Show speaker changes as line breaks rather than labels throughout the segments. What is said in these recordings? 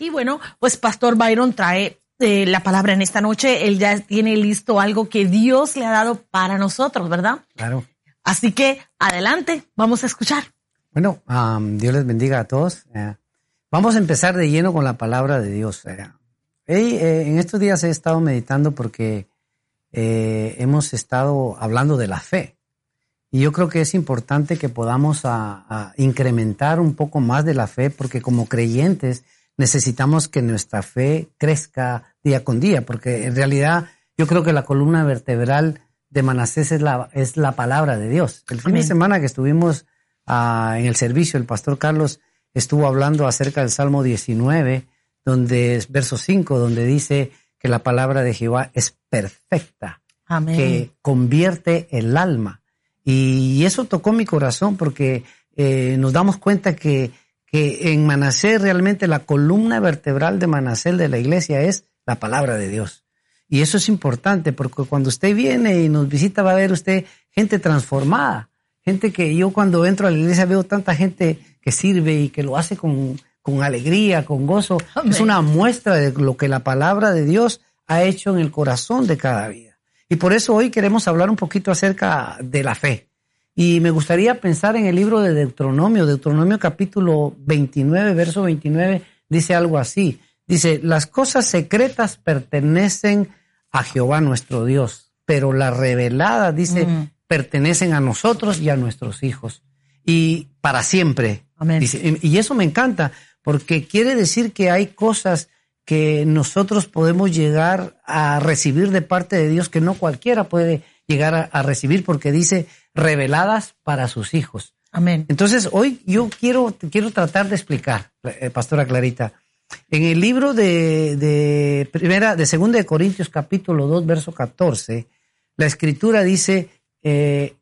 Y bueno, pues Pastor Byron trae eh, la palabra en esta noche. Él ya tiene listo algo que Dios le ha dado para nosotros, ¿verdad?
Claro.
Así que adelante, vamos a escuchar.
Bueno, um, Dios les bendiga a todos. Eh, vamos a empezar de lleno con la palabra de Dios. Eh, eh, en estos días he estado meditando porque hemos estado hablando de la fe. Y yo creo que es importante que podamos a, a incrementar un poco más de la fe porque como creyentes necesitamos que nuestra fe crezca día con día, porque en realidad yo creo que la columna vertebral de Manasés es la, es la palabra de Dios. El fin de semana que estuvimos ah, en el servicio, el pastor Carlos estuvo hablando acerca del Salmo 19, donde es verso 5, donde dice que la palabra de Jehová es perfecta,
Amén.
que convierte el alma. Y eso tocó mi corazón porque eh, nos damos cuenta que que en Manasés realmente la columna vertebral de Manasés de la iglesia es la palabra de Dios. Y eso es importante porque cuando usted viene y nos visita va a ver usted gente transformada, gente que yo cuando entro a la iglesia veo tanta gente que sirve y que lo hace con, con alegría, con gozo.
Amén.
Es una muestra de lo que la palabra de Dios ha hecho en el corazón de cada vida. Y por eso hoy queremos hablar un poquito acerca de la fe. Y me gustaría pensar en el libro de Deuteronomio, Deuteronomio capítulo 29, verso 29, dice algo así. Dice, las cosas secretas pertenecen a Jehová nuestro Dios, pero las reveladas, dice,
Mm.
pertenecen a nosotros y a nuestros hijos. Y para siempre.
Amén.
Dice, y eso me encanta, porque quiere decir que hay cosas que nosotros podemos llegar a recibir de parte de Dios que no cualquiera puede llegar a, a recibir, porque dice reveladas para sus hijos.
Amén.
Entonces, hoy yo quiero, quiero tratar de explicar, eh, Pastora Clarita, en el libro de, de primera, de segunda de Corintios capítulo 2, verso 14, la escritura dice eh,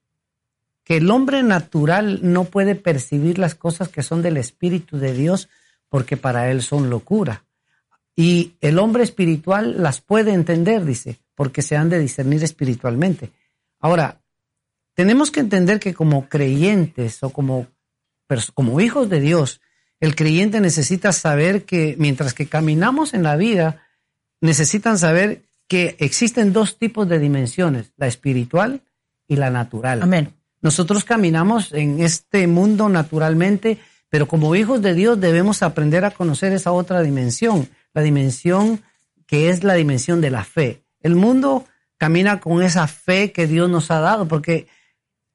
que el hombre natural no puede percibir las cosas que son del Espíritu de Dios porque para él son locura. Y el hombre espiritual las puede entender, dice, porque se han de discernir espiritualmente. Ahora, tenemos que entender que como creyentes o como, como hijos de Dios, el creyente necesita saber que mientras que caminamos en la vida, necesitan saber que existen dos tipos de dimensiones, la espiritual y la natural.
Amén.
Nosotros caminamos en este mundo naturalmente, pero como hijos de Dios debemos aprender a conocer esa otra dimensión, la dimensión que es la dimensión de la fe. El mundo camina con esa fe que Dios nos ha dado, porque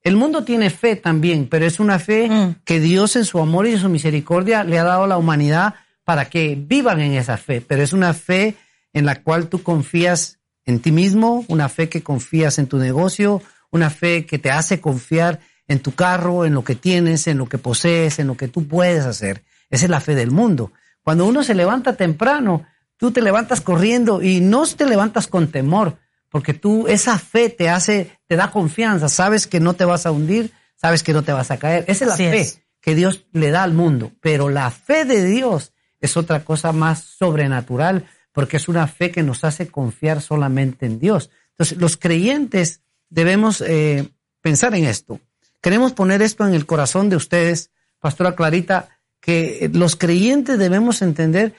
el mundo tiene fe también, pero es una fe
Mm.
que Dios en su amor y en su misericordia le ha dado a la humanidad para que vivan en esa fe, pero es una fe en la cual tú confías en ti mismo, una fe que confías en tu negocio, una fe que te hace confiar en tu carro, en lo que tienes, en lo que posees, en lo que tú puedes hacer. Esa es la fe del mundo. Cuando uno se levanta temprano, tú te levantas corriendo y no te levantas con temor, porque tú esa fe te hace, te da confianza, sabes que no te vas a hundir, sabes que no te vas a caer. Esa es la
Así
fe
es.
que Dios le da al mundo, pero la fe de Dios es otra cosa más sobrenatural, porque es una fe que nos hace confiar solamente en Dios. Entonces, los creyentes debemos eh, pensar en esto. Queremos poner esto en el corazón de ustedes, Pastora Clarita, que los creyentes debemos entender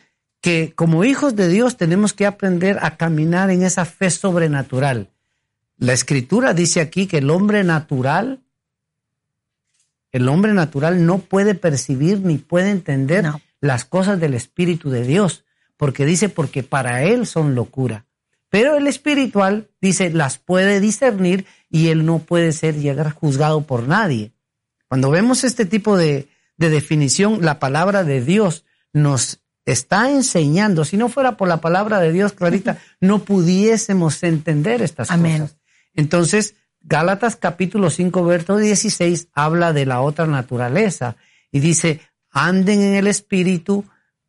que como hijos de Dios tenemos que aprender a caminar en esa fe sobrenatural. La escritura dice aquí que el hombre natural, el hombre natural no puede percibir ni puede entender
No.
las cosas del Espíritu de Dios, porque dice, porque para él son locura. Pero el espiritual dice, las puede discernir y él no puede ser llegar juzgado por nadie. Cuando vemos este tipo de, de definición, la palabra de Dios nos está enseñando. Si no fuera por la palabra de Dios, Clarita, no pudiésemos entender estas
Amén.
cosas. Entonces, Gálatas capítulo 5, verso 16 habla de la otra naturaleza y dice, anden en el espíritu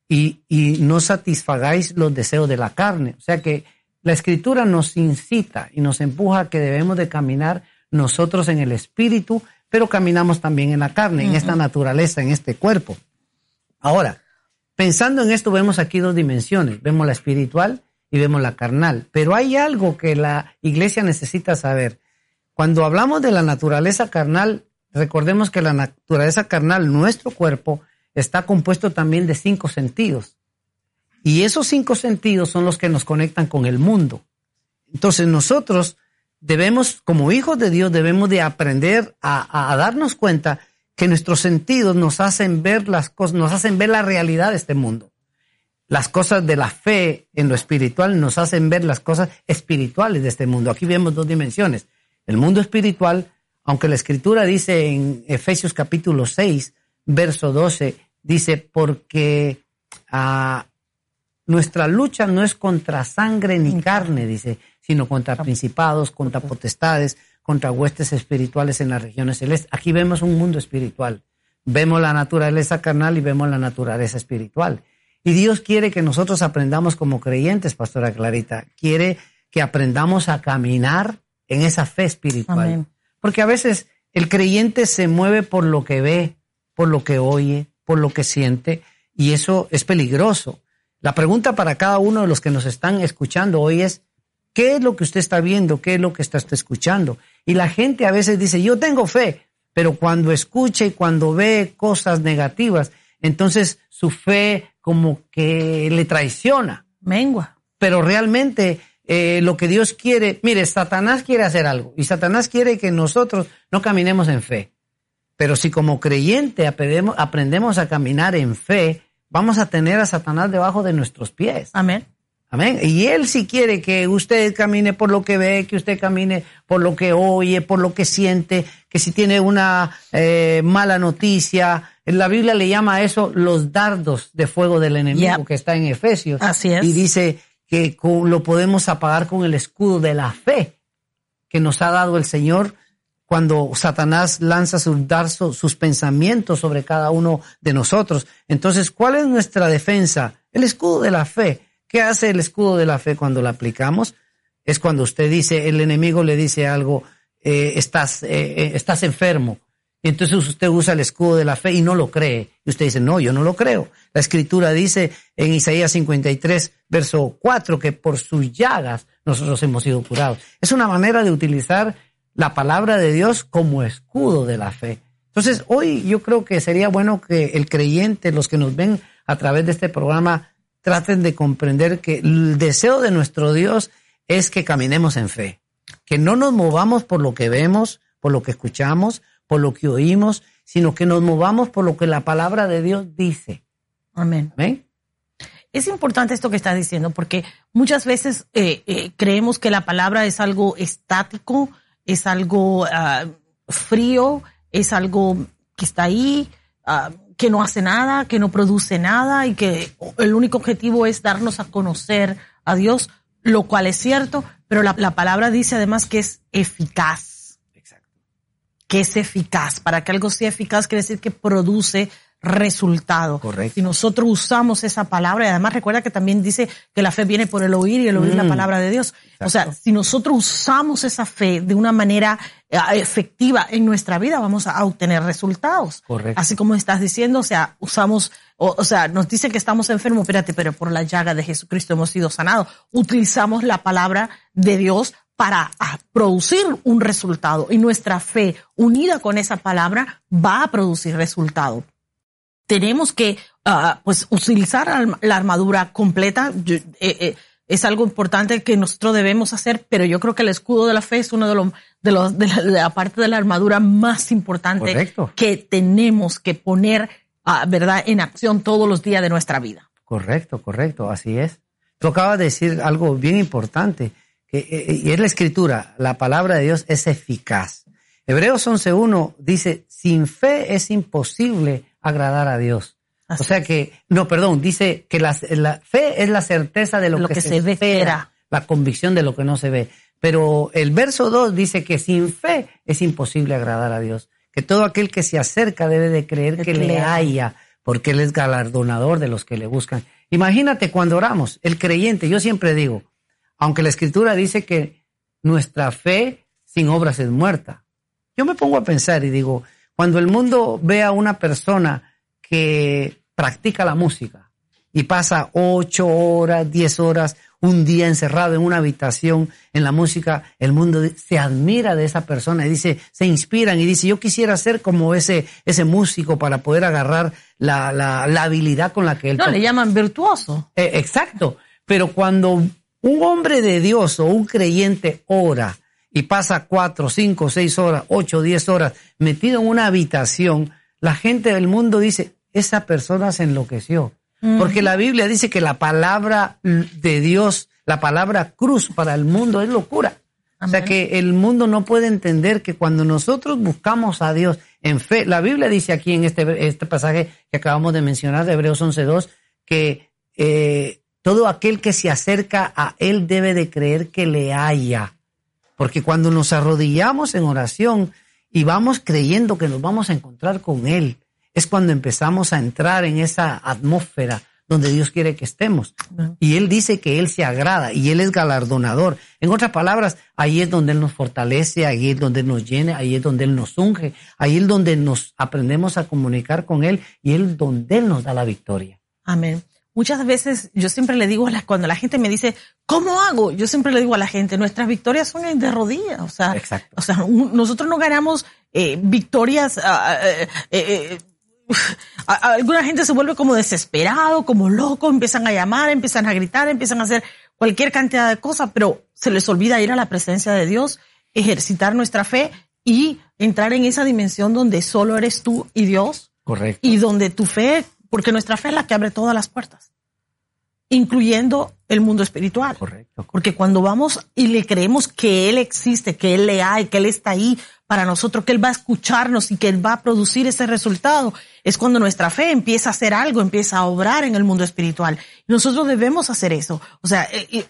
y, y no satisfagáis los deseos de la carne. O sea que la escritura nos incita y nos empuja a que debemos de caminar nosotros en el espíritu, pero caminamos también en la carne, en esta naturaleza, en este cuerpo. Ahora, pensando en esto, vemos aquí dos dimensiones. Vemos la espiritual y vemos la carnal. Pero hay algo que la iglesia necesita saber. Cuando hablamos de la naturaleza carnal, recordemos que la naturaleza carnal, nuestro cuerpo, está compuesto también de cinco sentidos. Y esos cinco sentidos son los que nos conectan con el mundo. Entonces nosotros debemos, como hijos de Dios, debemos de aprender a, darnos cuenta que nuestros sentidos nos hacen ver las cosas, nos hacen ver la realidad de este mundo. Las cosas de la fe en lo espiritual nos hacen ver las cosas espirituales de este mundo. Aquí vemos dos dimensiones. El mundo espiritual, aunque la escritura dice en Efesios capítulo 6, verso 12, dice, porque ah, nuestra lucha no es contra sangre ni carne, dice, sino contra principados, contra potestades, contra huestes espirituales en las regiones celestes. Aquí vemos un mundo espiritual. Vemos la naturaleza carnal y vemos la naturaleza espiritual. Y Dios quiere que nosotros aprendamos como creyentes, Pastora Clarita. Quiere que aprendamos a caminar en esa fe espiritual. Porque a veces el creyente se mueve por lo que ve, por lo que oye, por lo que siente, y eso es peligroso. La pregunta para cada uno de los que nos están escuchando hoy es, ¿qué es lo que usted está viendo? ¿Qué es lo que está escuchando? Y la gente a veces dice, yo tengo fe, pero cuando escucha y cuando ve cosas negativas, entonces su fe como que le traiciona.
Mengua.
Pero realmente eh, lo que Dios quiere, mire, Satanás quiere hacer algo y Satanás quiere que nosotros no caminemos en fe. Pero si como creyente aprendemos, aprendemos a caminar en fe, vamos a tener a Satanás debajo de nuestros pies.
Amén.
Amén. Y Él si quiere que usted camine por lo que ve, que usted camine por lo que oye, por lo que siente, que si tiene una eh, mala noticia, en la Biblia le llama a eso los dardos de fuego del enemigo que está en Efesios.
Así es.
Y dice que lo podemos apagar con el escudo de la fe que nos ha dado el Señor cuando Satanás lanza sus dardos, sus pensamientos sobre cada uno de nosotros. Entonces, ¿cuál es nuestra defensa? El escudo de la fe. ¿Qué hace el escudo de la fe cuando lo aplicamos? Es cuando usted dice, el enemigo le dice algo, eh, estás, eh, eh, estás enfermo, y entonces usted usa el escudo de la fe y no lo cree. Y usted dice, no, yo no lo creo. La escritura dice en Isaías 53, verso 4, que por sus llagas nosotros hemos sido curados. Es una manera de utilizar la palabra de Dios como escudo de la fe. Entonces, hoy yo creo que sería bueno que el creyente, los que nos ven a través de este programa, traten de comprender que el deseo de nuestro Dios es que caminemos en fe, que no nos movamos por lo que vemos, por lo que escuchamos, por lo que oímos, sino que nos movamos por lo que la palabra de Dios dice.
Amén. Es importante esto que estás diciendo porque muchas veces eh, eh, creemos que la palabra es algo estático, es algo ah, frío, es algo que está ahí, ah, que no hace nada, que no produce nada y que el único objetivo es darnos a conocer a Dios, lo cual es cierto, pero la palabra dice además que es eficaz que es eficaz. Para que algo sea eficaz quiere decir que produce resultado.
Correcto.
Si nosotros usamos esa palabra, y además recuerda que también dice que la fe viene por el oír y el oír la mm. palabra de Dios. O sea, si nosotros usamos esa fe de una manera eh, efectiva en nuestra vida, vamos a obtener resultados.
Correcto.
Así como estás diciendo, o sea, usamos, o, o, sea, nos dice que estamos enfermos, espérate, pero por la llaga de Jesucristo hemos sido sanados. Utilizamos la palabra de Dios para producir un resultado y nuestra fe unida con esa palabra va a producir resultado. Tenemos que uh, pues utilizar la armadura completa. Eh, eh, es algo importante que nosotros debemos hacer, pero yo creo que el escudo de la fe es uno de los de, los, de, la, parte de la armadura más importante que tenemos que poner, uh, verdad, en acción todos los días de nuestra vida.
Correcto, correcto, así es. Tú acabas de decir algo bien importante eh, eh, y es la escritura, la palabra de Dios es eficaz. Hebreos 11.1 dice, sin fe es imposible agradar a Dios. o sea que, no, perdón, dice que la, fe es la certeza de lo, que, se, espera, la convicción de lo que no se ve. Pero el verso 2 dice que sin fe es imposible agradar a Dios. Que todo aquel que se acerca debe de creer que le haya, porque Él es galardonador de los que le buscan. Imagínate cuando oramos, el creyente, yo siempre digo, aunque la escritura dice que nuestra fe sin obras es muerta, yo me pongo a pensar y digo, cuando el mundo ve a una persona que practica la música y pasa ocho horas, diez horas, un día encerrado en una habitación en la música, el mundo se admira de esa persona y dice, se inspiran y dice, yo quisiera ser como ese, ese músico para poder agarrar la, la, la habilidad con la que él...
No, le llaman virtuoso.
Eh, exacto. Pero cuando un hombre de Dios o un creyente ora y pasa cuatro, cinco, seis horas, ocho, diez horas metido en una habitación, la gente del mundo dice, esa persona se enloqueció. Porque la Biblia dice que la palabra de Dios, la palabra cruz para el mundo es locura. O sea que el mundo no puede entender que cuando nosotros buscamos a Dios en fe, la Biblia dice aquí en este, este pasaje que acabamos de mencionar de Hebreos 11.2, que eh, todo aquel que se acerca a Él debe de creer que le haya. Porque cuando nos arrodillamos en oración y vamos creyendo que nos vamos a encontrar con Él, es cuando empezamos a entrar en esa atmósfera donde Dios quiere que estemos. Y Él dice que Él se agrada y Él es galardonador. En otras palabras, ahí es donde Él nos fortalece, ahí es donde Él nos llena, ahí es donde Él nos unge, ahí es donde nos aprendemos a comunicar con Él y Él donde Él nos da la victoria.
Amén. Muchas veces yo siempre le digo, a la, cuando la gente me dice, ¿cómo hago? Yo siempre le digo a la gente, nuestras victorias son de rodillas. O sea, o sea nosotros no ganamos eh, victorias. Ah, eh, eh, alguna gente se vuelve como desesperado, como loco, empiezan a llamar, empiezan a gritar, empiezan a hacer cualquier cantidad de cosas, pero se les olvida ir a la presencia de Dios, ejercitar nuestra fe y entrar en esa dimensión donde solo eres tú y Dios.
Correcto.
Y donde tu fe, porque nuestra fe es la que abre todas las puertas, incluyendo el mundo espiritual.
Correcto.
Porque cuando vamos y le creemos que Él existe, que Él le hay, que Él está ahí para nosotros, que Él va a escucharnos y que Él va a producir ese resultado, es cuando nuestra fe empieza a hacer algo, empieza a obrar en el mundo espiritual. Nosotros debemos hacer eso. O sea, eh, y,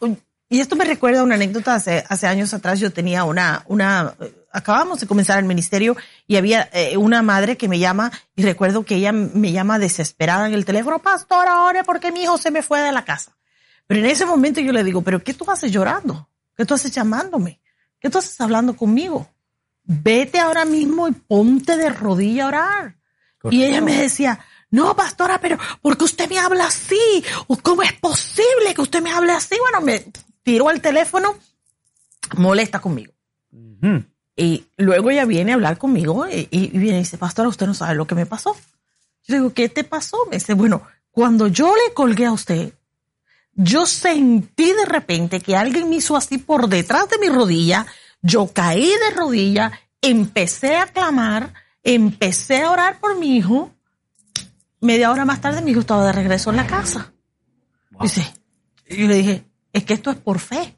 y esto me recuerda a una anécdota hace, hace años atrás. Yo tenía una, una, acabamos de comenzar el ministerio y había eh, una madre que me llama y recuerdo que ella me llama desesperada en el teléfono, pastor, ahora porque mi hijo se me fue de la casa. Pero en ese momento yo le digo, pero ¿qué tú haces llorando? ¿Qué tú haces llamándome? ¿Qué tú haces hablando conmigo? Vete ahora mismo y ponte de rodilla a orar. Y ella me decía, no, pastora, pero ¿por qué usted me habla así? ¿Cómo es posible que usted me hable así? Bueno, me tiró el teléfono, molesta conmigo. Y luego ella viene a hablar conmigo y, y, viene y dice, pastora, usted no sabe lo que me pasó. Yo digo, ¿qué te pasó? Me dice, bueno, cuando yo le colgué a usted, yo sentí de repente que alguien me hizo así por detrás de mi rodilla, yo caí de rodilla, empecé a clamar, empecé a orar por mi hijo. Media hora más tarde mi hijo estaba de regreso en la casa. Dice, y yo le dije, es que esto es por fe.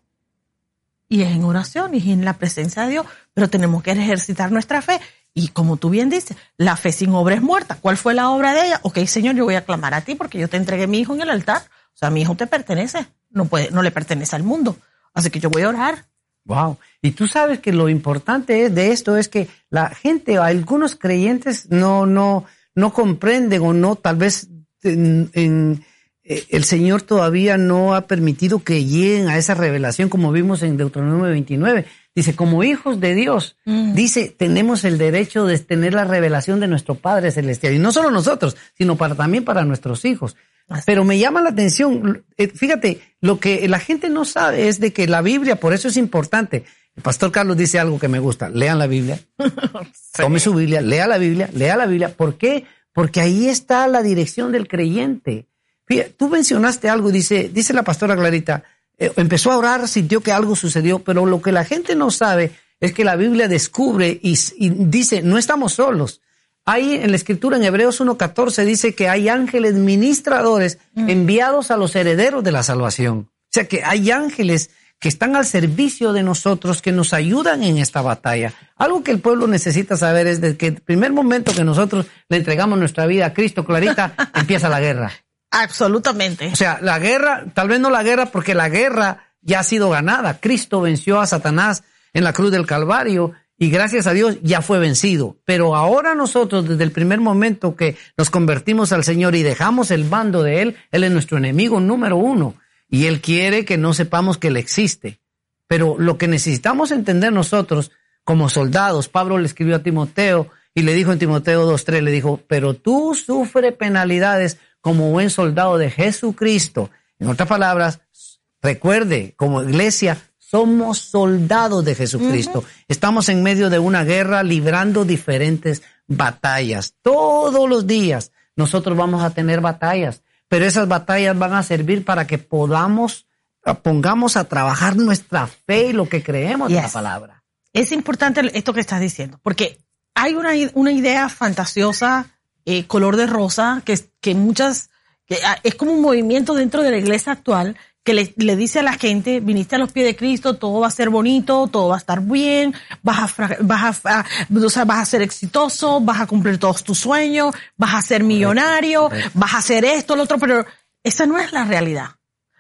Y es en oración y en la presencia de Dios, pero tenemos que ejercitar nuestra fe. Y como tú bien dices, la fe sin obra es muerta. ¿Cuál fue la obra de ella? Ok, Señor, yo voy a clamar a ti porque yo te entregué mi hijo en el altar. O sea, mi hijo te pertenece, no puede, no le pertenece al mundo. Así que yo voy a orar.
Wow. Y tú sabes que lo importante de esto es que la gente, algunos creyentes no, no, no comprenden o no, tal vez en, en, el Señor todavía no ha permitido que lleguen a esa revelación como vimos en Deuteronomio 29. Dice, como hijos de Dios, mm. dice, tenemos el derecho de tener la revelación de nuestro Padre Celestial. Y no solo nosotros, sino para, también para nuestros hijos. Pero me llama la atención, eh, fíjate, lo que la gente no sabe es de que la Biblia, por eso es importante. El pastor Carlos dice algo que me gusta, lean la Biblia, tome su Biblia, lea la Biblia, lea la Biblia. ¿Por qué? Porque ahí está la dirección del creyente. Fíjate, tú mencionaste algo, dice, dice la pastora Clarita, eh, empezó a orar, sintió que algo sucedió, pero lo que la gente no sabe es que la Biblia descubre y, y dice, no estamos solos. Ahí en la escritura en Hebreos 1.14 dice que hay ángeles ministradores mm. enviados a los herederos de la salvación. O sea que hay ángeles que están al servicio de nosotros, que nos ayudan en esta batalla. Algo que el pueblo necesita saber es de que el primer momento que nosotros le entregamos nuestra vida a Cristo, Clarita, empieza la guerra.
Absolutamente.
O sea, la guerra, tal vez no la guerra porque la guerra ya ha sido ganada. Cristo venció a Satanás en la cruz del Calvario y gracias a Dios ya fue vencido. Pero ahora nosotros, desde el primer momento que nos convertimos al Señor y dejamos el bando de Él, Él es nuestro enemigo número uno. Y Él quiere que no sepamos que Él existe. Pero lo que necesitamos entender nosotros como soldados, Pablo le escribió a Timoteo y le dijo en Timoteo 2.3, le dijo, pero tú sufre penalidades como buen soldado de Jesucristo. En otras palabras, recuerde, como iglesia, somos soldados de Jesucristo. Estamos en medio de una guerra librando diferentes batallas. Todos los días nosotros vamos a tener batallas, pero esas batallas van a servir para que podamos, ah, pongamos a trabajar nuestra fe y lo que creemos en la palabra.
Es importante esto que estás diciendo, porque hay una, una idea fantasiosa, eh, color de rosa, que, que muchas, que ah, es como un movimiento dentro de la iglesia actual que le, le, dice a la gente, viniste a los pies de Cristo, todo va a ser bonito, todo va a estar bien, vas a, vas a, o sea, vas a ser exitoso, vas a cumplir todos tus sueños, vas a ser millonario, vas a hacer esto, lo otro, pero esa no es la realidad.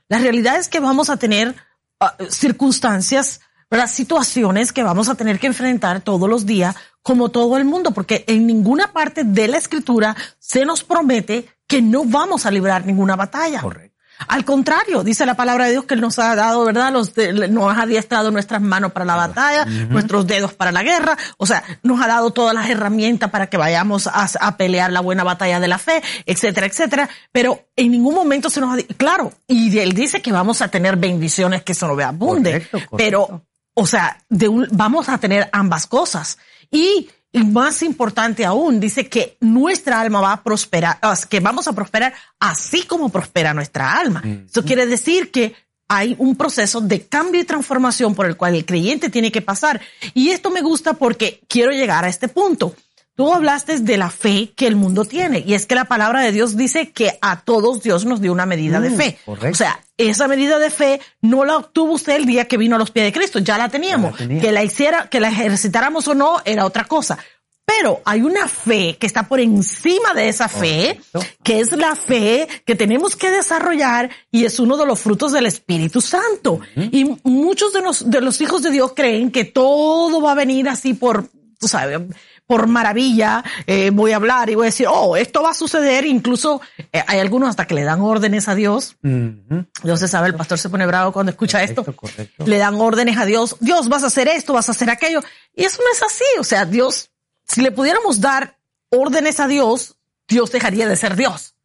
La realidad es que vamos a tener uh, circunstancias, ¿verdad? situaciones que vamos a tener que enfrentar todos los días, como todo el mundo, porque en ninguna parte de la escritura se nos promete que no vamos a librar ninguna batalla.
Correcto.
Al contrario, dice la palabra de Dios que Él nos ha dado, ¿verdad? Los nos ha adiestrado nuestras manos para la batalla, nuestros dedos para la guerra. O sea, nos ha dado todas las herramientas para que vayamos a, pelear la buena batalla de la fe, etcétera, etcétera. Pero en ningún momento se nos ha claro, y Él dice que vamos a tener bendiciones que se nos abunde. Correcto, correcto. Pero, o sea, de un, vamos a tener ambas cosas. Y y más importante aún, dice que nuestra alma va a prosperar, que vamos a prosperar así como prospera nuestra alma. Mm. Eso quiere decir que hay un proceso de cambio y transformación por el cual el creyente tiene que pasar. Y esto me gusta porque quiero llegar a este punto. Tú hablaste de la fe que el mundo tiene y es que la palabra de Dios dice que a todos Dios nos dio una medida de mm, fe. O sea, esa medida de fe no la obtuvo usted el día que vino a los pies de Cristo, ya la teníamos. que la hiciera, que la ejercitáramos o no era otra cosa. Pero hay una fe que está por encima de esa fe, que es la fe que tenemos que desarrollar y es uno de los frutos del Espíritu Santo. Y muchos de los, de los hijos de Dios creen que todo va a venir así por, tú sabes, por maravilla, eh, voy a hablar y voy a decir, oh, esto va a suceder. Incluso eh, hay algunos hasta que le dan órdenes a Dios. Dios se sabe, el pastor se pone bravo cuando escucha esto. Le dan órdenes a Dios. Dios, vas a hacer esto, vas a hacer aquello. Y eso no es así. O sea, Dios, si le pudiéramos dar órdenes a Dios, Dios dejaría de ser Dios.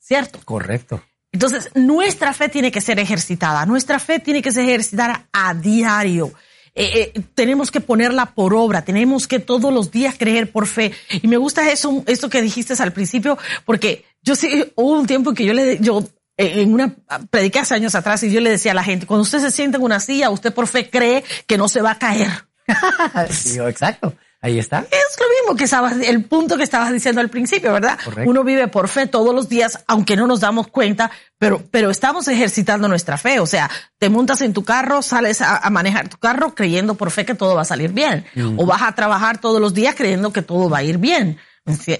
¿Cierto?
Correcto.
Entonces, nuestra fe tiene que ser ejercitada. Nuestra fe tiene que ser ejercitada a diario. Eh, eh, tenemos que ponerla por obra, tenemos que todos los días creer por fe. Y me gusta eso, esto que dijiste al principio, porque yo sí, hubo un tiempo que yo le, yo, eh, en una, prediqué hace años atrás y yo le decía a la gente, cuando usted se siente en una silla, usted por fe cree que no se va a caer.
sí, exacto. Ahí está.
Es lo mismo que estabas, el punto que estabas diciendo al principio, ¿verdad? Uno vive por fe todos los días, aunque no nos damos cuenta, pero, pero estamos ejercitando nuestra fe. O sea, te montas en tu carro, sales a, manejar tu carro creyendo por fe que todo va a salir bien. O vas a trabajar todos los días creyendo que todo va a ir bien.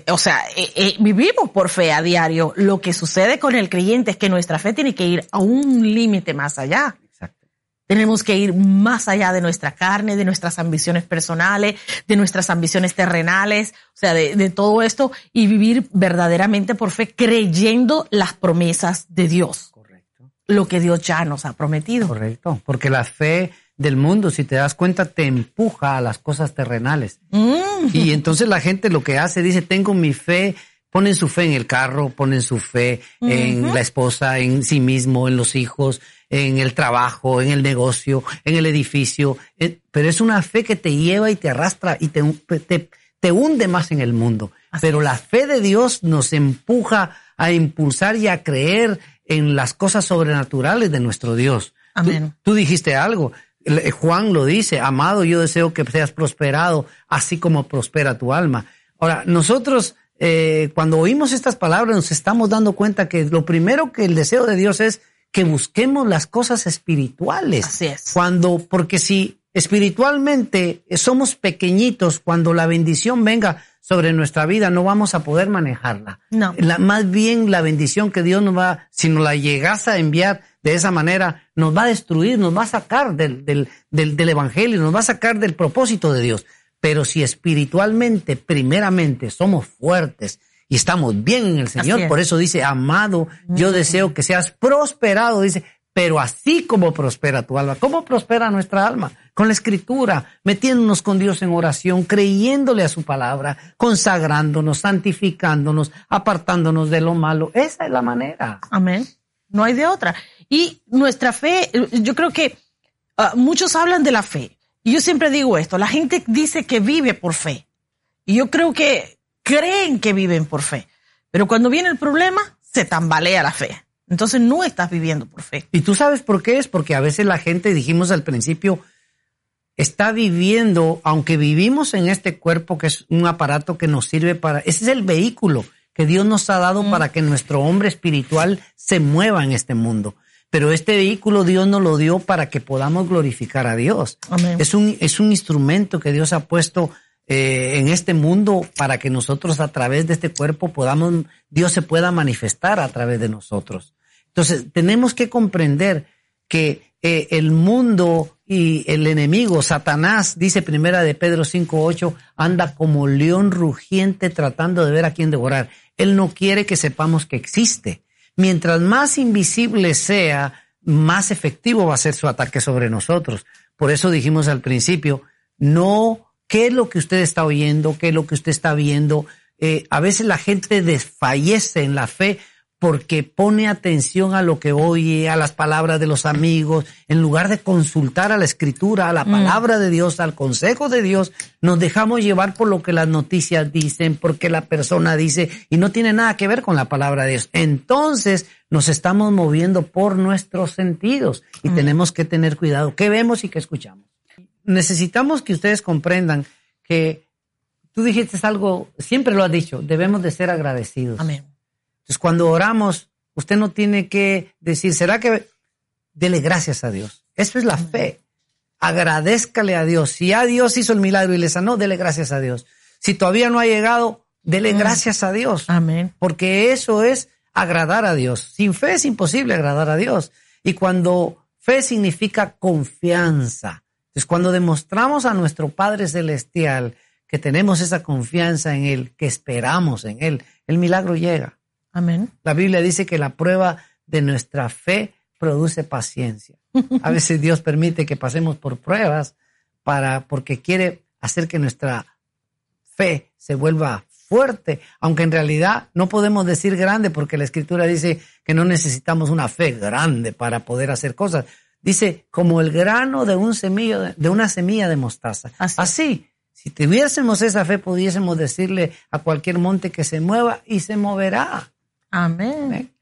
O sea, eh, eh, vivimos por fe a diario. Lo que sucede con el creyente es que nuestra fe tiene que ir a un límite más allá. Tenemos que ir más allá de nuestra carne, de nuestras ambiciones personales, de nuestras ambiciones terrenales, o sea, de, todo esto y vivir verdaderamente por fe, creyendo las promesas de Dios. Correcto. Lo que Dios ya nos ha prometido.
Correcto. Porque la fe del mundo, si te das cuenta, te empuja a las cosas terrenales. Mm. Y entonces la gente lo que hace, dice, tengo mi fe ponen su fe en el carro, ponen su fe en la esposa, en sí mismo, en los hijos, en el trabajo, en el negocio, en el edificio, eh, pero es una fe que te lleva y te arrastra y te, te, hunde más en el mundo. pero la fe de Dios nos empuja a impulsar y a creer en las cosas sobrenaturales de nuestro Dios.
Amén.
Tú, dijiste algo. Eh, Juan lo dice, amado, yo deseo que seas prosperado, así como prospera tu alma. Ahora, nosotros, eh, cuando oímos estas palabras, nos estamos dando cuenta que lo primero que el deseo de Dios es que busquemos las cosas espirituales.
Así es.
Cuando, porque si espiritualmente somos pequeñitos, cuando la bendición venga sobre nuestra vida, no vamos a poder manejarla.
No.
La, más bien la bendición que Dios nos va, si nos la llegas a enviar de esa manera, nos va a destruir, nos va a sacar del, del, del, del evangelio, nos va a sacar del propósito de Dios. Pero si espiritualmente, primeramente, somos fuertes y estamos bien en el Señor, por eso dice, amado, yo deseo que seas prosperado, dice, pero así como prospera tu alma. ¿Cómo prospera nuestra alma? Con la escritura, metiéndonos con Dios en oración, creyéndole a su palabra, consagrándonos, santificándonos, apartándonos de lo malo. Esa es la manera.
Amén. No hay de otra. Y nuestra fe, yo creo que ah, muchos hablan de la fe. Y yo siempre digo esto, la gente dice que vive por fe. Y yo creo que creen que viven por fe. Pero cuando viene el problema, se tambalea la fe. Entonces no estás viviendo por fe.
¿Y tú sabes por qué es? Porque a veces la gente, dijimos al principio, está viviendo, aunque vivimos en este cuerpo que es un aparato que nos sirve para, ese es el vehículo que Dios nos ha dado mm. para que nuestro hombre espiritual se mueva en este mundo. Pero este vehículo Dios nos lo dio para que podamos glorificar a Dios. Es un, es un instrumento que Dios ha puesto eh, en este mundo para que nosotros a través de este cuerpo podamos, Dios se pueda manifestar a través de nosotros. Entonces, tenemos que comprender que eh, el mundo y el enemigo, Satanás, dice primera de Pedro 5.8, anda como león rugiente tratando de ver a quién devorar. Él no quiere que sepamos que existe. Mientras más invisible sea, más efectivo va a ser su ataque sobre nosotros. Por eso dijimos al principio, no, ¿qué es lo que usted está oyendo? ¿Qué es lo que usted está viendo? Eh, a veces la gente desfallece en la fe porque pone atención a lo que oye, a las palabras de los amigos, en lugar de consultar a la escritura, a la mm. palabra de Dios, al consejo de Dios, nos dejamos llevar por lo que las noticias dicen, porque la persona dice, y no tiene nada que ver con la palabra de Dios. Entonces nos estamos moviendo por nuestros sentidos y mm. tenemos que tener cuidado qué vemos y qué escuchamos. Necesitamos que ustedes comprendan que tú dijiste algo, siempre lo has dicho, debemos de ser agradecidos.
Amén
entonces, cuando oramos, usted no tiene que decir, ¿será que dele gracias a Dios? Eso es la fe. Agradezcale a Dios. Si ya Dios hizo el milagro y le sanó, dele gracias a Dios. Si todavía no ha llegado, dele gracias a Dios.
Amén.
Porque eso es agradar a Dios. Sin fe es imposible agradar a Dios. Y cuando fe significa confianza. Entonces, cuando demostramos a nuestro Padre Celestial que tenemos esa confianza en Él, que esperamos en Él, el milagro llega.
Amén.
La Biblia dice que la prueba de nuestra fe produce paciencia. A veces Dios permite que pasemos por pruebas para, porque quiere hacer que nuestra fe se vuelva fuerte, aunque en realidad no podemos decir grande porque la escritura dice que no necesitamos una fe grande para poder hacer cosas. Dice, como el grano de, un semillo, de una semilla de mostaza. Así. Así, si tuviésemos esa fe, pudiésemos decirle a cualquier monte que se mueva y se moverá.
Amén.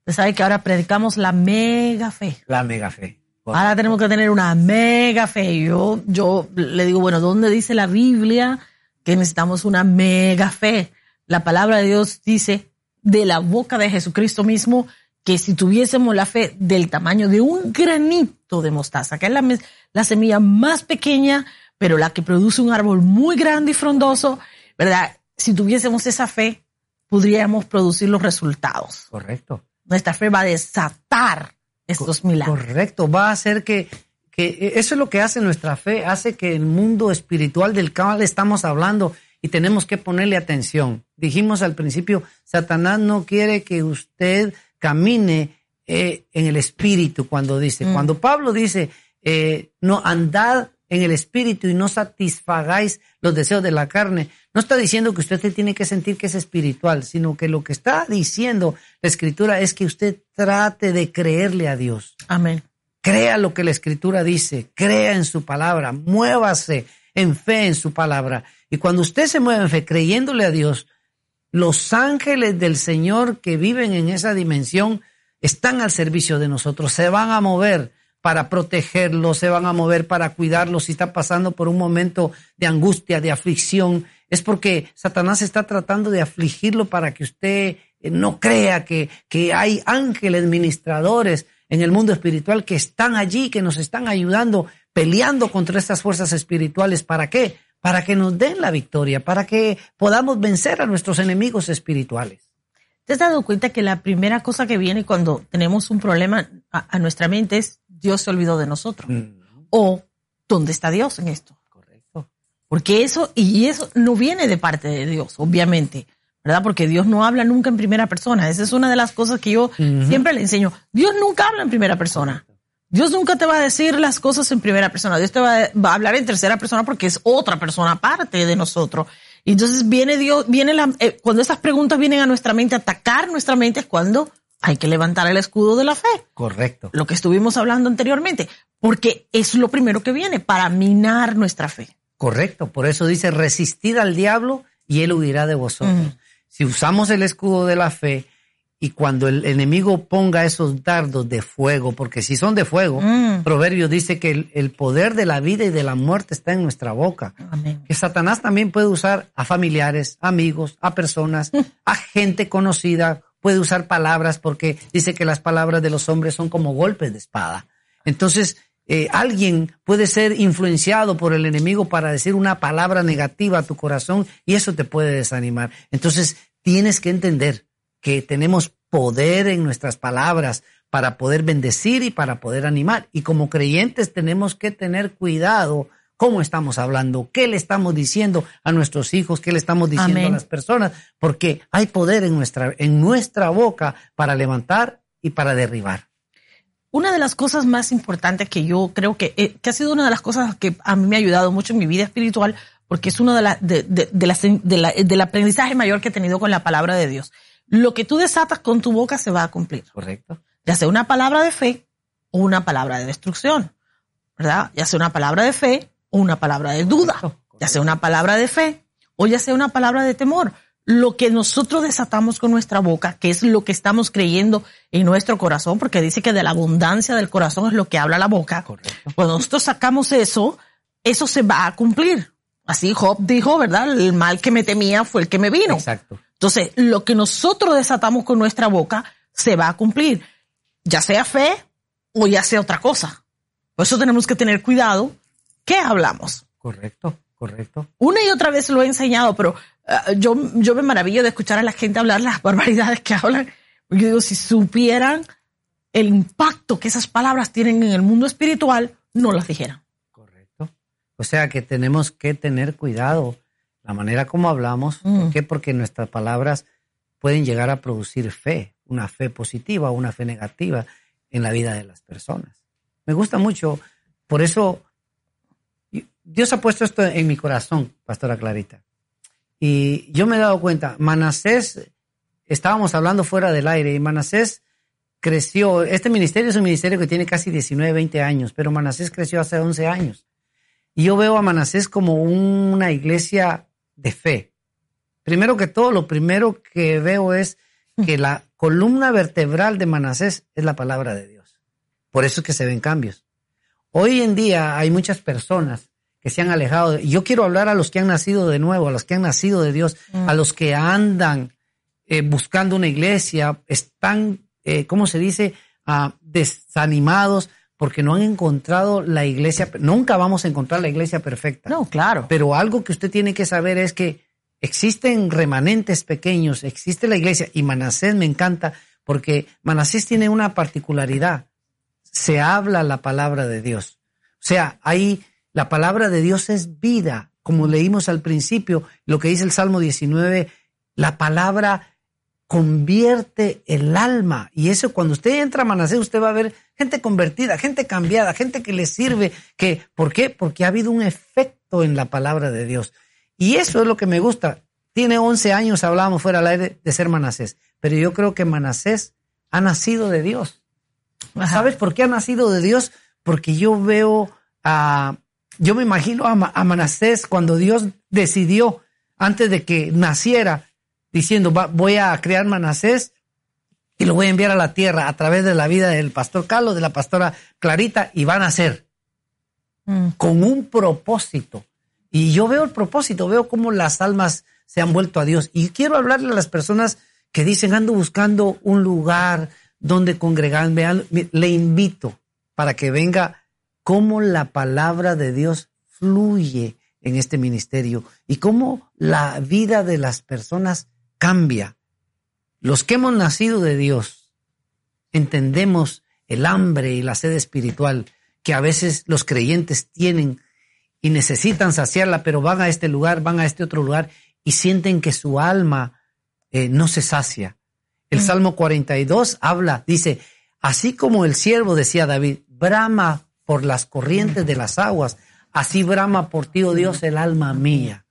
Usted sabe que ahora predicamos la mega fe.
La mega fe.
Ahora tenemos que tener una mega fe. Yo, yo le digo, bueno, ¿dónde dice la Biblia que necesitamos una mega fe? La palabra de Dios dice de la boca de Jesucristo mismo que si tuviésemos la fe del tamaño de un granito de mostaza, que es la, la semilla más pequeña, pero la que produce un árbol muy grande y frondoso, ¿verdad? Si tuviésemos esa fe, podríamos producir los resultados.
Correcto.
Nuestra fe va a desatar estos milagros.
Correcto, va a hacer que, que eso es lo que hace nuestra fe, hace que el mundo espiritual del cual estamos hablando y tenemos que ponerle atención. Dijimos al principio, Satanás no quiere que usted camine eh, en el espíritu cuando dice, mm. cuando Pablo dice, eh, no andad en el espíritu y no satisfagáis los deseos de la carne. No está diciendo que usted se tiene que sentir que es espiritual, sino que lo que está diciendo la escritura es que usted trate de creerle a Dios.
Amén.
Crea lo que la escritura dice, crea en su palabra, muévase en fe en su palabra. Y cuando usted se mueve en fe creyéndole a Dios, los ángeles del Señor que viven en esa dimensión están al servicio de nosotros, se van a mover para protegerlo, se van a mover para cuidarlo. Si está pasando por un momento de angustia, de aflicción, es porque Satanás está tratando de afligirlo para que usted eh, no crea que, que hay ángeles ministradores en el mundo espiritual que están allí, que nos están ayudando, peleando contra estas fuerzas espirituales. ¿Para qué? Para que nos den la victoria, para que podamos vencer a nuestros enemigos espirituales.
¿Te has dado cuenta que la primera cosa que viene cuando tenemos un problema a, nuestra mente es Dios se olvidó de nosotros? Mm. O ¿dónde está Dios en esto?
Correcto.
Porque eso, y eso no viene de parte de Dios, obviamente, ¿verdad? Porque Dios no habla nunca en primera persona. Esa es una de las cosas que yo siempre le enseño. Dios nunca habla en primera persona. Dios nunca te va a decir las cosas en primera persona. Dios te va, a hablar en tercera persona porque es otra persona aparte de nosotros. Y entonces viene Dios, viene la, eh, cuando estas preguntas vienen a nuestra mente, atacar nuestra mente es cuando hay que levantar el escudo de la fe.
Correcto.
Lo que estuvimos hablando anteriormente, porque es lo primero que viene para minar nuestra fe.
Correcto. Por eso dice resistir al diablo y él huirá de vosotros. Si usamos el escudo de la fe y cuando el enemigo ponga esos dardos de fuego, porque si son de fuego, mm. Proverbio dice que el, poder de la vida y de la muerte está en nuestra boca. Que Satanás también puede usar a familiares, amigos, a personas, a gente conocida, puede usar palabras porque dice que las palabras de los hombres son como golpes de espada. Entonces, eh, alguien puede ser influenciado por el enemigo para decir una palabra negativa a tu corazón y eso te puede desanimar. Entonces tienes que entender que tenemos poder en nuestras palabras para poder bendecir y para poder animar. Y como creyentes tenemos que tener cuidado cómo estamos hablando, qué le estamos diciendo a nuestros hijos, qué le estamos diciendo a las personas, porque hay poder en nuestra, en nuestra boca para levantar y para derribar.
Una de las cosas más importantes que yo creo que, eh, que ha sido una de las cosas que a mí me ha ayudado mucho en mi vida espiritual, porque es uno de, la, de, de, de, la, del aprendizaje mayor que he tenido con la palabra de Dios. Lo que tú desatas con tu boca se va a cumplir.
Correcto.
Ya sea una palabra de fe o una palabra de destrucción, ¿verdad? Ya sea una palabra de fe o una palabra de duda, ya sea una palabra de fe o ya sea una palabra de temor lo que nosotros desatamos con nuestra boca, que es lo que estamos creyendo en nuestro corazón, porque dice que de la abundancia del corazón es lo que habla la boca. Cuando nosotros sacamos eso, eso se va a cumplir. Así Job dijo, ¿verdad? El mal que me temía fue el que me vino.
Exacto.
Entonces, lo que nosotros desatamos con nuestra boca se va a cumplir, ya sea fe o ya sea otra cosa. Por eso tenemos que tener cuidado qué hablamos.
Correcto, correcto.
Una y otra vez lo he enseñado, pero Ah, yo, yo me maravillo de escuchar a la gente hablar las barbaridades que hablan. Yo digo, si supieran el impacto que esas palabras tienen en el mundo espiritual, no las dijeran.
Correcto. O sea que tenemos que tener cuidado la manera como hablamos. ¿Por mm. qué? Porque nuestras palabras pueden llegar a producir fe, una fe positiva o una fe negativa en la vida de las personas. Me gusta mucho, por eso Dios ha puesto esto en mi corazón, Pastora Clarita. Y yo me he dado cuenta, Manasés, estábamos hablando fuera del aire, y Manasés creció, este ministerio es un ministerio que tiene casi 19, 20 años, pero Manasés creció hace 11 años. Y yo veo a Manasés como una iglesia de fe. Primero que todo, lo primero que veo es que la columna vertebral de Manasés es la palabra de Dios. Por eso es que se ven cambios. Hoy en día hay muchas personas que se han alejado. Yo quiero hablar a los que han nacido de nuevo, a los que han nacido de Dios, mm. a los que andan eh, buscando una iglesia, están, eh, ¿cómo se dice?, ah, desanimados porque no han encontrado la iglesia. Nunca vamos a encontrar la iglesia perfecta.
No, claro.
Pero algo que usted tiene que saber es que existen remanentes pequeños, existe la iglesia y Manasés me encanta porque Manasés tiene una particularidad. Se habla la palabra de Dios. O sea, hay la palabra de Dios es vida, como leímos al principio, lo que dice el Salmo 19, la palabra convierte el alma. Y eso cuando usted entra a Manasés, usted va a ver gente convertida, gente cambiada, gente que le sirve. Que, ¿Por qué? Porque ha habido un efecto en la palabra de Dios. Y eso es lo que me gusta. Tiene 11 años, hablábamos fuera del aire de ser Manasés. Pero yo creo que Manasés ha nacido de Dios. ¿Sabes por qué ha nacido de Dios? Porque yo veo a, yo me imagino a, Manasés cuando Dios decidió, antes de que naciera, diciendo, voy a crear Manasés y lo voy a enviar a la tierra a través de la vida del pastor Carlos, de la pastora Clarita, y van a nacer mm. con un propósito. Y yo veo el propósito, veo cómo las almas se han vuelto a Dios. Y quiero hablarle a las personas que dicen, ando buscando un lugar donde congregarme. Le invito para que venga cómo la palabra de Dios fluye en este ministerio y cómo la vida de las personas cambia. Los que hemos nacido de Dios entendemos el hambre y la sed espiritual que a veces los creyentes tienen y necesitan saciarla, pero van a este lugar, van a este otro lugar y sienten que su alma eh, no se sacia. El
Mm.
Salmo 42 habla, dice, así como el siervo, decía David, brama por las corrientes de las aguas, así brama por ti, oh Dios, el alma mía.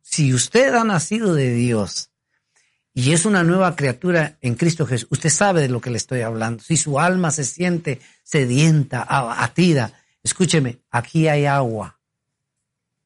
Si usted ha nacido de Dios y es una nueva criatura en Cristo Jesús, usted sabe de lo que le estoy hablando. Si su alma se siente sedienta, abatida, escúcheme, aquí hay agua.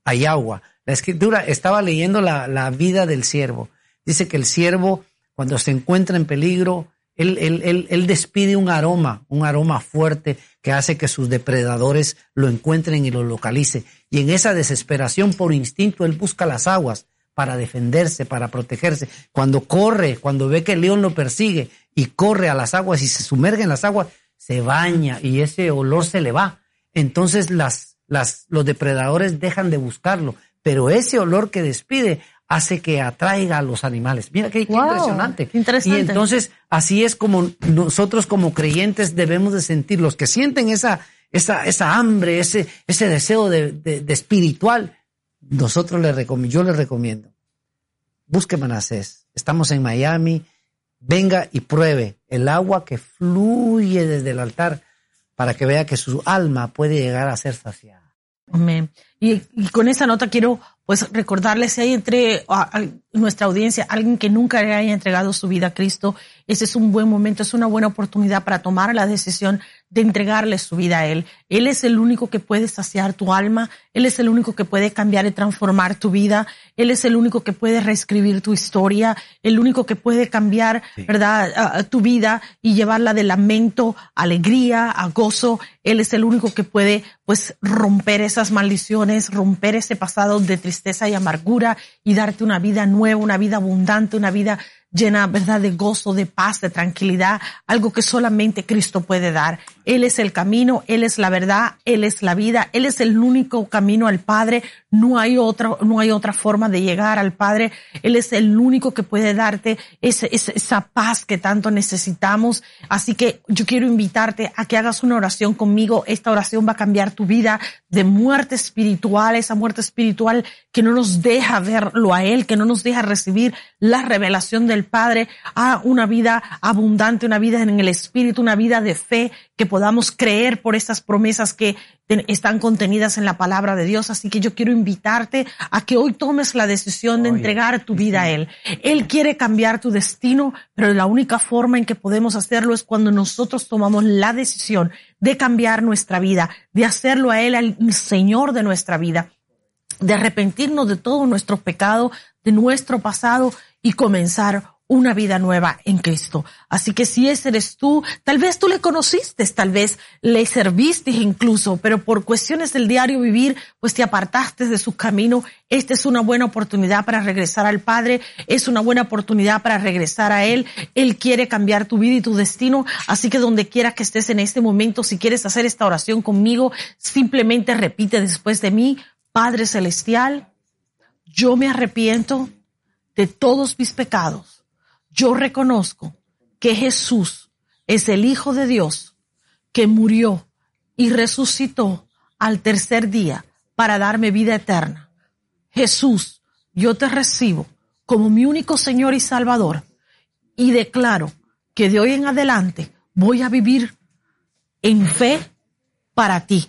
Hay agua. La escritura, estaba leyendo la, la vida del siervo. Dice que el siervo, cuando se encuentra en peligro, él, él, él, él, despide un aroma, un aroma fuerte que hace que sus depredadores lo encuentren y lo localicen. Y en esa desesperación por instinto, él busca las aguas para defenderse, para protegerse. Cuando corre, cuando ve que el león lo persigue y corre a las aguas y se sumerge en las aguas, se baña y ese olor se le va. Entonces las, las, los depredadores dejan de buscarlo, pero ese olor que despide hace que atraiga a los animales. Mira qué,
Wow,
impresionante.
interesante.
Y entonces así es como nosotros como creyentes debemos de sentir, los que sienten esa, esa, esa hambre, ese, ese deseo de, de, de espiritual, nosotros les recomiendo, yo les recomiendo, busque Manasés. Estamos en Miami, venga y pruebe el agua que fluye desde el altar para que vea que su alma puede llegar a ser saciada.
Amén. Y, con esa nota quiero pues recordarles si hay entre nuestra audiencia alguien que nunca le haya entregado su vida a Cristo, ese es un buen momento, es una buena oportunidad para tomar la decisión de entregarle su vida a Él. Él es el único que puede saciar tu alma, Él es el único que puede cambiar y transformar tu vida, Él es el único que puede reescribir tu historia, el único que puede cambiar, sí. ¿verdad?, tu vida y llevarla de lamento, a alegría, a gozo. Él es el único que puede, pues, romper esas maldiciones, romper ese pasado de tristeza y amargura y darte una vida nueva, una vida abundante, una vida llena, ¿verdad?, de gozo, de paz, de tranquilidad, algo que solamente Cristo puede dar. Él es el camino, Él es la verdad, Él es la vida, Él es el único camino al Padre. No hay otra, no hay otra forma de llegar al Padre. Él es el único que puede darte esa, esa paz que tanto necesitamos. Así que yo quiero invitarte a que hagas una oración conmigo. Esta oración va a cambiar tu vida de muerte espiritual, esa muerte espiritual que no nos deja verlo a Él, que no nos deja recibir la revelación del Padre, a una vida abundante, una vida en el Espíritu, una vida de fe, que podamos creer por estas promesas que están contenidas en la palabra de Dios. Así que yo quiero invitarte a que hoy tomes la decisión de entregar tu vida a Él. Él quiere cambiar tu destino, pero la única forma en que podemos hacerlo es cuando nosotros tomamos la decisión de cambiar nuestra vida, de hacerlo a Él al Señor de nuestra vida, de arrepentirnos de todo nuestro pecado, de nuestro pasado y comenzar una vida nueva en Cristo. Así que si ese eres tú, tal vez tú le conociste, tal vez le serviste incluso, pero por cuestiones del diario vivir, pues te apartaste de su camino. Esta es una buena oportunidad para regresar al Padre, es una buena oportunidad para regresar a Él. Él quiere cambiar tu vida y tu destino. Así que donde quiera que estés en este momento, si quieres hacer esta oración conmigo, simplemente repite después de mí, Padre Celestial, yo me arrepiento de todos mis pecados yo reconozco que Jesús es el Hijo de Dios que murió y resucitó al tercer día para darme vida eterna. Jesús, yo te recibo como mi único Señor y Salvador y declaro que de hoy en adelante voy a vivir en fe para ti.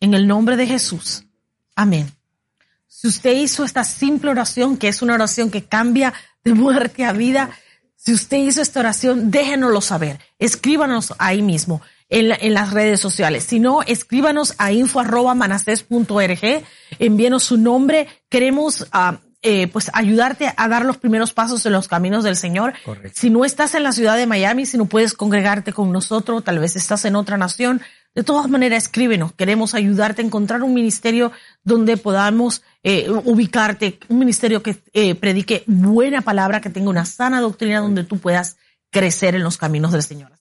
En el nombre de Jesús. Amén. Si usted hizo esta simple oración, que es una oración que cambia de muerte a vida, si usted hizo esta oración, déjenoslo saber. Escríbanos ahí mismo en, la, en las redes sociales. Si no, escríbanos a info.manaces.org. Envíenos su nombre. Queremos uh, eh, pues ayudarte a dar los primeros pasos en los caminos del Señor.
Correcto.
Si no estás en la ciudad de Miami, si no puedes congregarte con nosotros, tal vez estás en otra nación, de todas maneras, escríbenos. Queremos ayudarte a encontrar un ministerio donde podamos eh, ubicarte, un ministerio que eh, predique buena palabra, que tenga una sana doctrina donde tú puedas crecer en los caminos del Señor.